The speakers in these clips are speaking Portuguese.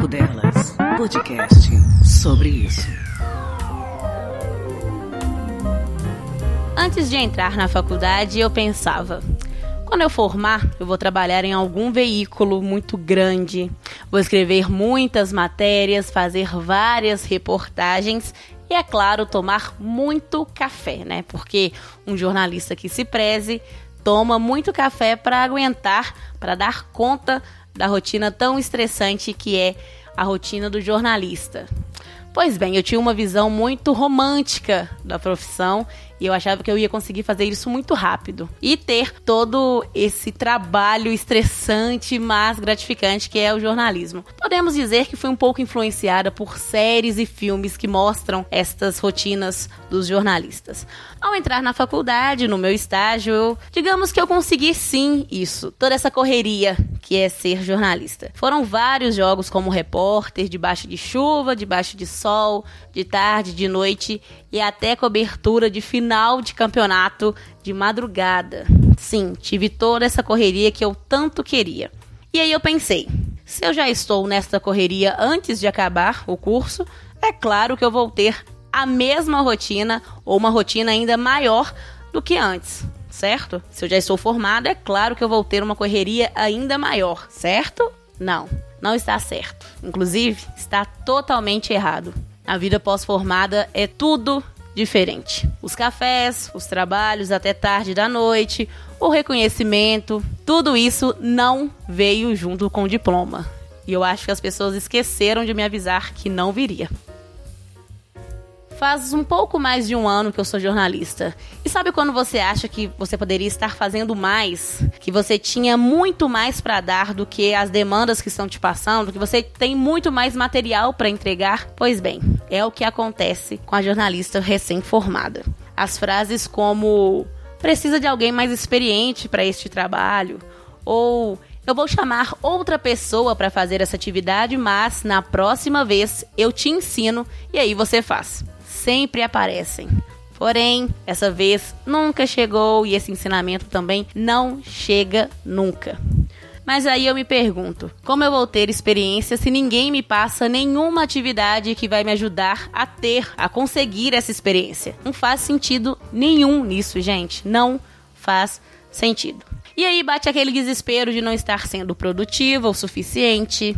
Papo Delas, podcast sobre isso. Antes de entrar na faculdade, eu pensava: quando eu formar, eu vou trabalhar em algum veículo muito grande, vou escrever muitas matérias, fazer várias reportagens e, é claro, tomar muito café, né? Porque um jornalista que se preze toma muito café para aguentar, para dar conta da rotina tão estressante que é a rotina do jornalista. Pois bem, eu tinha uma visão muito romântica da profissão e eu achava que eu ia conseguir fazer isso muito rápido e ter todo esse trabalho estressante, mas gratificante que é o jornalismo. Podemos dizer que fui um pouco influenciada por séries e filmes que mostram estas rotinas dos jornalistas. Ao entrar na faculdade, no meu estágio, digamos que eu consegui sim isso, toda essa correria que é ser jornalista. Foram vários jogos como repórter, debaixo de chuva, debaixo de sol, de tarde, de noite e até cobertura de final de campeonato de madrugada. Sim, tive toda essa correria que eu tanto queria. E aí eu pensei, se eu já estou nesta correria antes de acabar o curso, é claro que eu vou ter a mesma rotina ou uma rotina ainda maior do que antes certo? Se eu já estou formado, é claro que eu vou ter uma correria ainda maior, certo? Não, não está certo. Inclusive, está totalmente errado. A vida pós-formada é tudo diferente. Os cafés, os trabalhos até tarde da noite, o reconhecimento, tudo isso não veio junto com o diploma. E eu acho que as pessoas esqueceram de me avisar que não viria. Faz um pouco mais de um ano que eu sou jornalista. E sabe quando você acha que você poderia estar fazendo mais? Que você tinha muito mais para dar do que as demandas que estão te passando? Que você tem muito mais material para entregar? Pois bem, é o que acontece com a jornalista recém-formada. As frases como precisa de alguém mais experiente para este trabalho ou eu vou chamar outra pessoa para fazer essa atividade, mas na próxima vez eu te ensino e aí você faz sempre aparecem. Porém, essa vez nunca chegou e esse ensinamento também não chega nunca. Mas aí eu me pergunto: como eu vou ter experiência se ninguém me passa nenhuma atividade que vai me ajudar a ter, a conseguir essa experiência? Não faz sentido nenhum nisso, gente. Não faz sentido. E aí bate aquele desespero de não estar sendo produtiva o suficiente,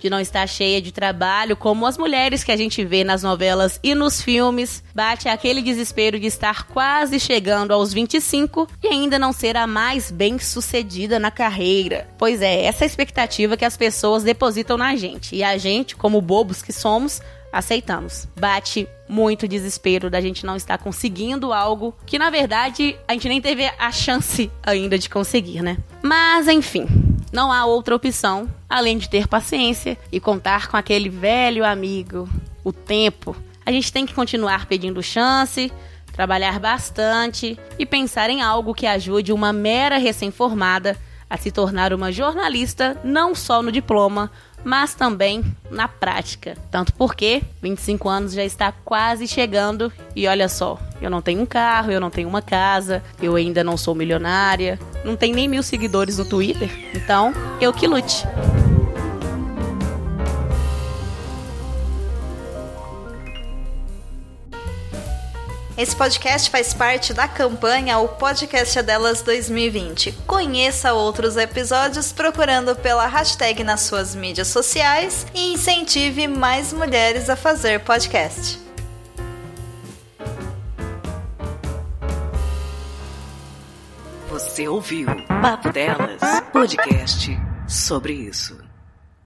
de não estar cheia de trabalho, como as mulheres que a gente vê nas novelas e nos filmes. Bate aquele desespero de estar quase chegando aos 25 e ainda não ser a mais bem sucedida na carreira. Pois é, essa é a expectativa que as pessoas depositam na gente. E a gente, como bobos que somos, aceitamos. Bate muito desespero da gente não estar conseguindo algo que na verdade a gente nem teve a chance ainda de conseguir, né? Mas enfim, não há outra opção além de ter paciência e contar com aquele velho amigo, o tempo. A gente tem que continuar pedindo chance, trabalhar bastante e pensar em algo que ajude uma mera recém-formada a se tornar uma jornalista não só no diploma, mas também na prática. Tanto porque 25 anos já está quase chegando e olha só, eu não tenho um carro, eu não tenho uma casa, eu ainda não sou milionária, não tenho nem mil seguidores no Twitter, então eu que lute. Esse podcast faz parte da campanha O Podcast é Delas 2020. Conheça outros episódios procurando pela hashtag nas suas mídias sociais e incentive mais mulheres a fazer podcast. Você ouviu Papo Delas, podcast sobre isso.